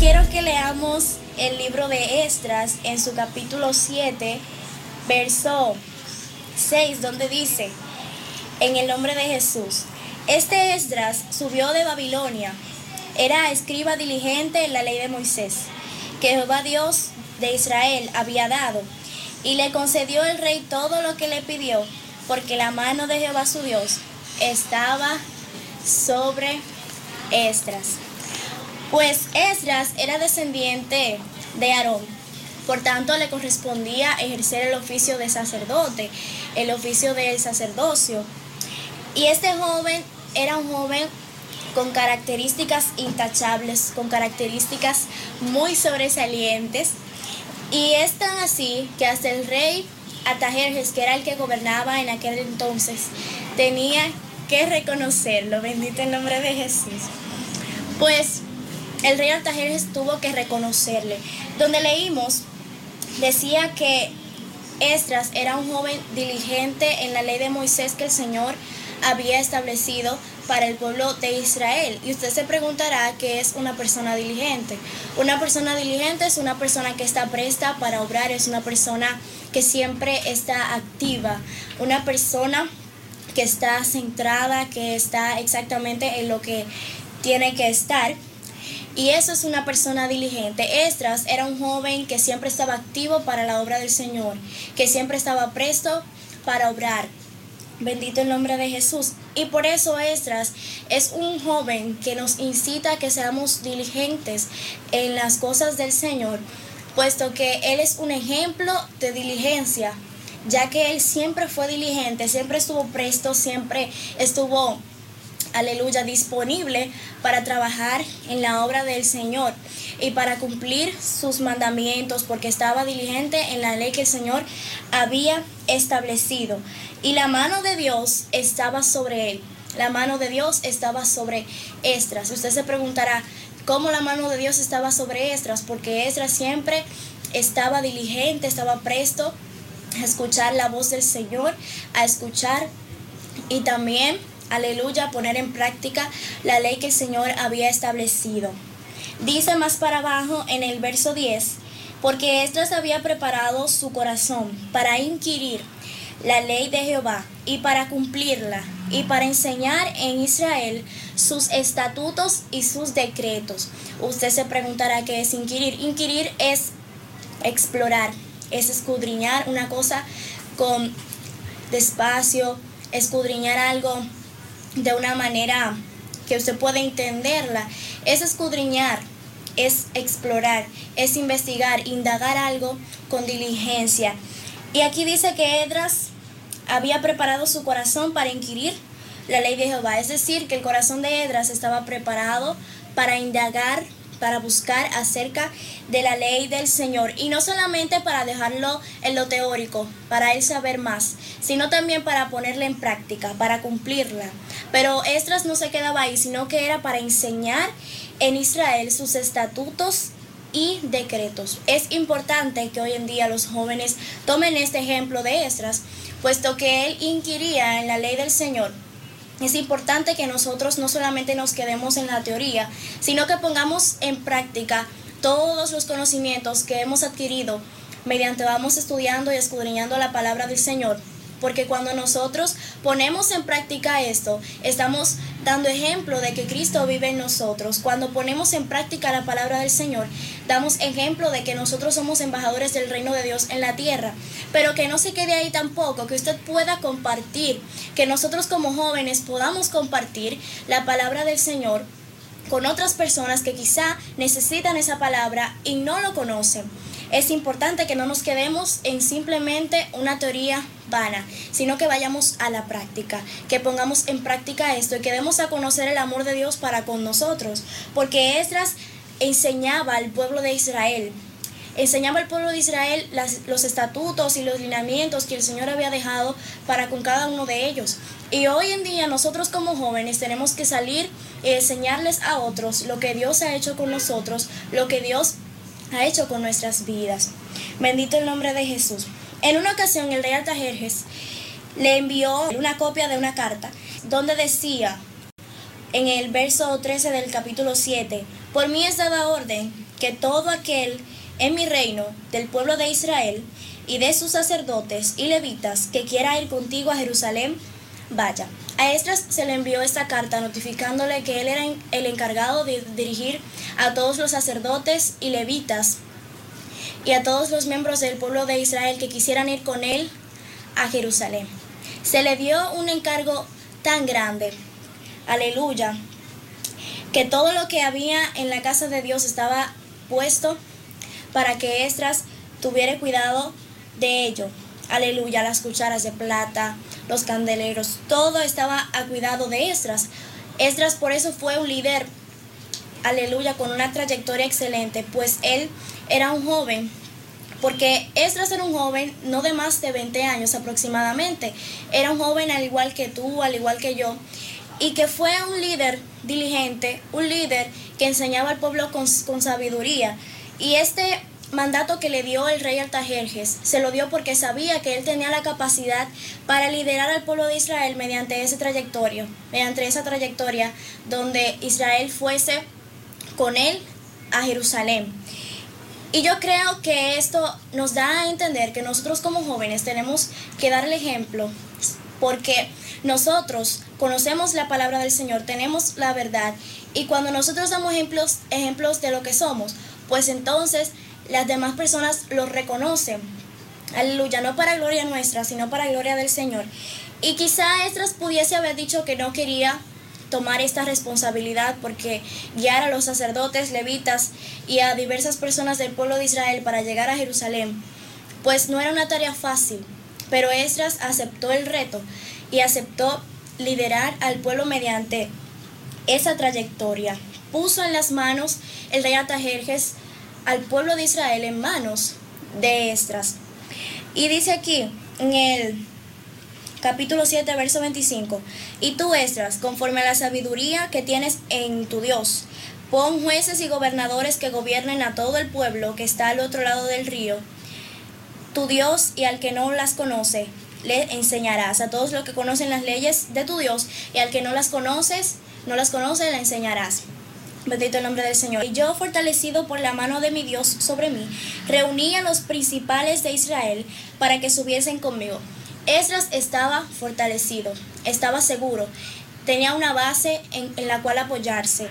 quiero que leamos el libro de Esdras en su capítulo 7, verso 6, donde dice, en el nombre de Jesús, este Esdras subió de Babilonia, era escriba diligente en la ley de Moisés, que Jehová Dios de Israel había dado, y le concedió el rey todo lo que le pidió, porque la mano de Jehová su Dios estaba sobre Esdras. Pues Esdras era descendiente de Aarón, por tanto le correspondía ejercer el oficio de sacerdote, el oficio del sacerdocio. Y este joven era un joven con características intachables, con características muy sobresalientes. Y es tan así que hasta el rey Atajerjes, que era el que gobernaba en aquel entonces, tenía que reconocerlo. Bendito el nombre de Jesús. Pues el rey Artajerjes tuvo que reconocerle. Donde leímos, decía que Esdras era un joven diligente en la ley de Moisés que el Señor había establecido para el pueblo de Israel. Y usted se preguntará qué es una persona diligente. Una persona diligente es una persona que está presta para obrar, es una persona que siempre está activa, una persona que está centrada, que está exactamente en lo que tiene que estar. Y eso es una persona diligente. Estras era un joven que siempre estaba activo para la obra del Señor, que siempre estaba presto para obrar. Bendito el nombre de Jesús. Y por eso Estras es un joven que nos incita a que seamos diligentes en las cosas del Señor, puesto que Él es un ejemplo de diligencia, ya que Él siempre fue diligente, siempre estuvo presto, siempre estuvo aleluya, disponible para trabajar en la obra del Señor y para cumplir sus mandamientos, porque estaba diligente en la ley que el Señor había establecido. Y la mano de Dios estaba sobre él. La mano de Dios estaba sobre Estras. Usted se preguntará, ¿cómo la mano de Dios estaba sobre Estras? Porque Estras siempre estaba diligente, estaba presto a escuchar la voz del Señor, a escuchar y también aleluya, poner en práctica la ley que el Señor había establecido. Dice más para abajo en el verso 10, porque Esdras había preparado su corazón para inquirir la ley de Jehová y para cumplirla y para enseñar en Israel sus estatutos y sus decretos. Usted se preguntará qué es inquirir. Inquirir es explorar, es escudriñar una cosa con despacio, escudriñar algo de una manera que usted pueda entenderla, es escudriñar, es explorar, es investigar, indagar algo con diligencia. Y aquí dice que Edras había preparado su corazón para inquirir la ley de Jehová, es decir, que el corazón de Edras estaba preparado para indagar para buscar acerca de la ley del Señor. Y no solamente para dejarlo en lo teórico, para él saber más, sino también para ponerla en práctica, para cumplirla. Pero Estras no se quedaba ahí, sino que era para enseñar en Israel sus estatutos y decretos. Es importante que hoy en día los jóvenes tomen este ejemplo de Estras, puesto que él inquiría en la ley del Señor es importante que nosotros no solamente nos quedemos en la teoría, sino que pongamos en práctica todos los conocimientos que hemos adquirido mediante vamos estudiando y escudriñando la palabra del Señor. Porque cuando nosotros ponemos en práctica esto, estamos dando ejemplo de que Cristo vive en nosotros. Cuando ponemos en práctica la palabra del Señor, damos ejemplo de que nosotros somos embajadores del reino de Dios en la tierra. Pero que no se quede ahí tampoco, que usted pueda compartir, que nosotros como jóvenes podamos compartir la palabra del Señor con otras personas que quizá necesitan esa palabra y no lo conocen. Es importante que no nos quedemos en simplemente una teoría vana, sino que vayamos a la práctica, que pongamos en práctica esto y que demos a conocer el amor de Dios para con nosotros, porque Esdras enseñaba al pueblo de Israel enseñaba al pueblo de Israel los estatutos y los lineamientos que el Señor había dejado para con cada uno de ellos. Y hoy en día nosotros como jóvenes tenemos que salir y enseñarles a otros lo que Dios ha hecho con nosotros, lo que Dios ha hecho con nuestras vidas. Bendito el nombre de Jesús. En una ocasión el rey Artajerjes le envió una copia de una carta donde decía en el verso 13 del capítulo 7, por mí es dada orden que todo aquel en mi reino, del pueblo de Israel, y de sus sacerdotes y levitas, que quiera ir contigo a Jerusalén, vaya. A Esdras se le envió esta carta notificándole que él era el encargado de dirigir a todos los sacerdotes y levitas y a todos los miembros del pueblo de Israel que quisieran ir con él a Jerusalén. Se le dio un encargo tan grande, aleluya, que todo lo que había en la casa de Dios estaba puesto para que Esdras tuviera cuidado de ello. Aleluya, las cucharas de plata, los candeleros, todo estaba a cuidado de Esdras. Esdras por eso fue un líder, aleluya, con una trayectoria excelente, pues él era un joven porque Esdras era un joven no de más de 20 años aproximadamente. Era un joven al igual que tú, al igual que yo, y que fue un líder diligente, un líder que enseñaba al pueblo con, con sabiduría. Y este mandato que le dio el rey Artajerjes se lo dio porque sabía que él tenía la capacidad para liderar al pueblo de Israel mediante ese trayectorio, mediante esa trayectoria donde Israel fuese con él a Jerusalén. Y yo creo que esto nos da a entender que nosotros como jóvenes tenemos que dar el ejemplo porque nosotros conocemos la palabra del Señor, tenemos la verdad y cuando nosotros damos ejemplos, ejemplos de lo que somos, pues entonces las demás personas lo reconocen. Aleluya, no para gloria nuestra, sino para gloria del Señor. Y quizá Estras pudiese haber dicho que no quería tomar esta responsabilidad porque guiar a los sacerdotes, levitas y a diversas personas del pueblo de Israel para llegar a Jerusalén, pues no era una tarea fácil, pero Esdras aceptó el reto y aceptó liderar al pueblo mediante esa trayectoria. Puso en las manos el rey Atajerjes al pueblo de Israel en manos de Esdras. Y dice aquí en el capítulo 7, verso 25. Y tú, Esdras, conforme a la sabiduría que tienes en tu Dios, pon jueces y gobernadores que gobiernen a todo el pueblo que está al otro lado del río, tu Dios, y al que no las conoce, le enseñarás. A todos los que conocen las leyes de tu Dios, y al que no las conoces, no las conoce, le enseñarás. Bendito el nombre del Señor. Y yo, fortalecido por la mano de mi Dios sobre mí, reuní a los principales de Israel para que subiesen conmigo Esdras estaba fortalecido, estaba seguro, tenía una base en, la cual apoyarse,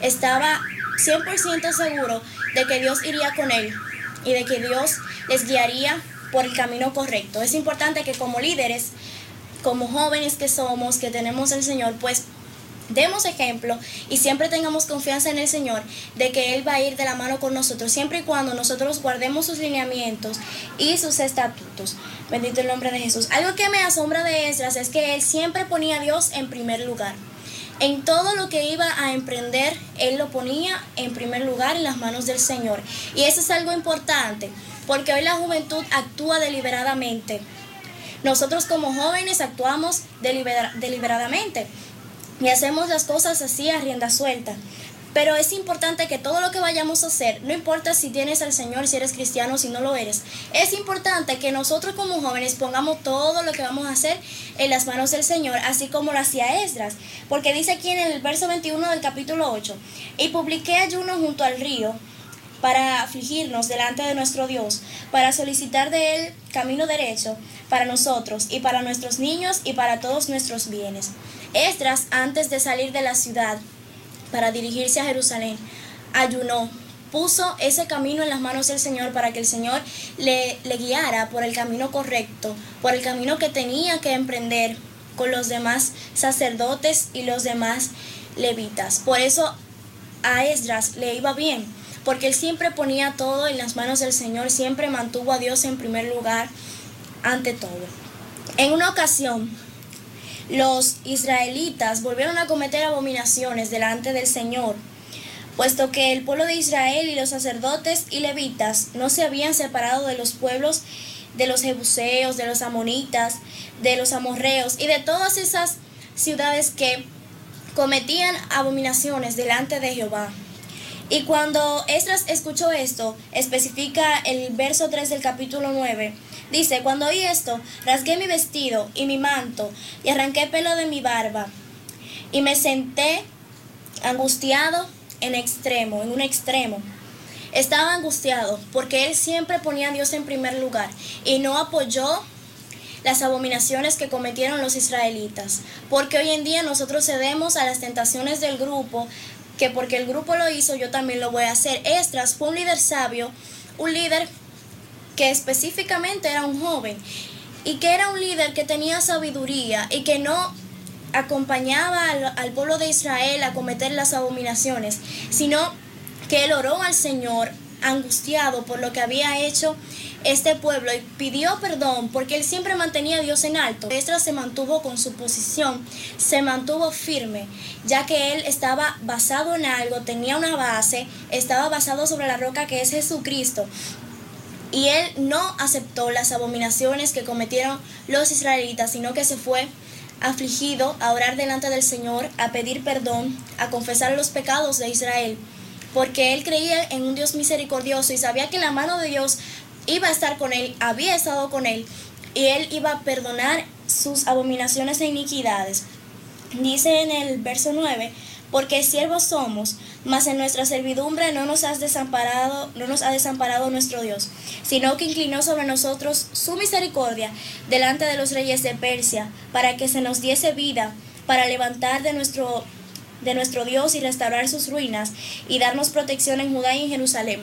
estaba 100% seguro de que Dios iría con él y de que Dios les guiaría por el camino correcto. Es importante que como líderes, como jóvenes que somos, que tenemos el Señor, pues demos ejemplo y siempre tengamos confianza en el Señor de que Él va a ir de la mano con nosotros, siempre y cuando nosotros guardemos sus lineamientos y sus estatutos. Bendito el nombre de Jesús. Algo que me asombra de Esdras es que Él siempre ponía a Dios en primer lugar. En todo lo que iba a emprender, Él lo ponía en primer lugar en las manos del Señor. Y eso es algo importante, porque hoy la juventud actúa deliberadamente. Nosotros como jóvenes actuamos deliberadamente y hacemos las cosas así a rienda suelta. Pero es importante que todo lo que vayamos a hacer, no importa si tienes al Señor, si eres cristiano, si no lo eres, es importante que nosotros como jóvenes pongamos todo lo que vamos a hacer en las manos del Señor, así como lo hacía Esdras. Porque dice aquí en el verso 21 del capítulo 8, y publiqué ayuno junto al río para afligirnos delante de nuestro Dios, para solicitar de Él camino derecho para nosotros y para nuestros niños y para todos nuestros bienes. Esdras, antes de salir de la ciudad para dirigirse a Jerusalén, ayunó, puso ese camino en las manos del Señor para que el Señor le, guiara por el camino correcto, por el camino que tenía que emprender con los demás sacerdotes y los demás levitas. Por eso a Esdras le iba bien, porque él siempre ponía todo en las manos del Señor, siempre mantuvo a Dios en primer lugar ante todo. En una ocasión, los israelitas volvieron a cometer abominaciones delante del Señor, puesto que el pueblo de Israel y los sacerdotes y levitas no se habían separado de los pueblos de los jebuseos, de los amonitas, de los amorreos y de todas esas ciudades que cometían abominaciones delante de Jehová. Y cuando Esdras escuchó esto, especifica el verso 3 del capítulo 9, Dice, cuando oí esto, rasgué mi vestido y mi manto y arranqué pelo de mi barba y me senté angustiado en extremo, en un extremo. estaba angustiado porque él siempre ponía a Dios en primer lugar y no apoyó las abominaciones que cometieron los israelitas. Porque hoy en día nosotros cedemos a las tentaciones del grupo, que porque el grupo lo hizo, yo también lo voy a hacer. Estras fue un líder sabio, un líder que específicamente era un joven y que era un líder que tenía sabiduría y que no acompañaba al, pueblo de Israel a cometer las abominaciones, sino que él oró al Señor angustiado por lo que había hecho este pueblo y pidió perdón porque él siempre mantenía a Dios en alto. Esdras se mantuvo con su posición, se mantuvo firme, ya que él estaba basado en algo, tenía una base, estaba basado sobre la roca que es Jesucristo. Y él no aceptó las abominaciones que cometieron los israelitas, sino que se fue afligido a orar delante del Señor, a pedir perdón, a confesar los pecados de Israel, porque él creía en un Dios misericordioso y sabía que la mano de Dios iba a estar con él, había estado con él, y él iba a perdonar sus abominaciones e iniquidades. Dice en el verso 9, porque siervos somos, mas en nuestra servidumbre no nos has desamparado, no nos ha desamparado nuestro Dios, sino que inclinó sobre nosotros su misericordia delante de los reyes de Persia, para que se nos diese vida, para levantar de nuestro de nuestro Dios y restaurar sus ruinas y darnos protección en Judá y en Jerusalén.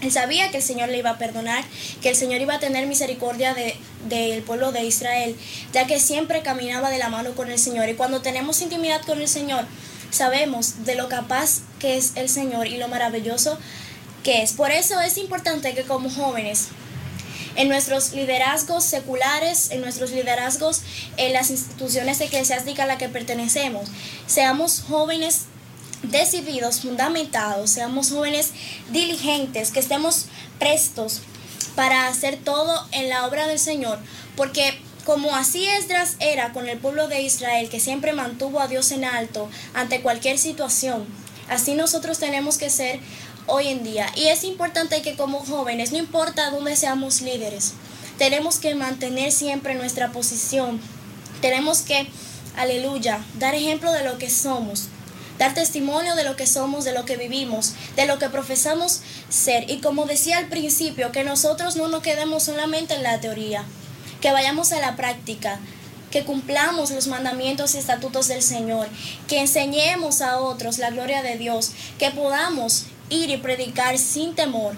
Él sabía que el Señor le iba a perdonar, que el Señor iba a tener misericordia del de, pueblo de Israel, ya que siempre caminaba de la mano con el Señor. Y cuando tenemos intimidad con el Señor, sabemos de lo capaz que es el Señor y lo maravilloso que es. Por eso es importante que como jóvenes, en nuestros liderazgos seculares, en nuestros liderazgos en las instituciones eclesiásticas a las que pertenecemos, seamos jóvenes decididos, fundamentados, seamos jóvenes diligentes, que estemos prestos para hacer todo en la obra del Señor, porque como así Esdras era con el pueblo de Israel, que siempre mantuvo a Dios en alto ante cualquier situación, así nosotros tenemos que ser hoy en día. Y es importante que como jóvenes, no importa dónde seamos líderes, tenemos que mantener siempre nuestra posición. Tenemos que, aleluya, dar ejemplo de lo que somos, dar testimonio de lo que somos, de lo que vivimos, de lo que profesamos ser. Y como decía al principio, que nosotros no nos quedemos solamente en la teoría, que vayamos a la práctica, que cumplamos los mandamientos y estatutos del Señor, que enseñemos a otros la gloria de Dios, que podamos ir y predicar sin temor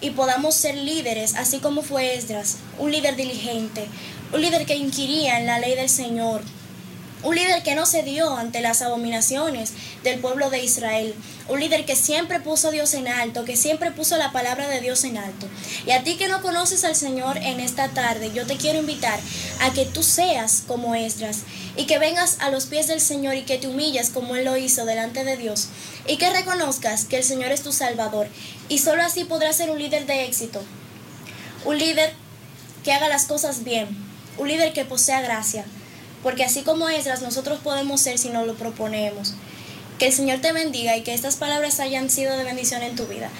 y podamos ser líderes, así como fue Esdras, un líder diligente, un líder que inquiría en la ley del Señor, un líder que no cedió ante las abominaciones del pueblo de Israel. Un líder que siempre puso a Dios en alto, que siempre puso la palabra de Dios en alto. Y a ti que no conoces al Señor en esta tarde, yo te quiero invitar a que tú seas como Esdras y que vengas a los pies del Señor y que te humilles como Él lo hizo delante de Dios y que reconozcas que el Señor es tu Salvador. Y solo así podrás ser un líder de éxito. Un líder que haga las cosas bien. Un líder que posea gracia porque así como esas nosotros podemos ser si nos lo proponemos. Que el Señor te bendiga y que estas palabras hayan sido de bendición en tu vida.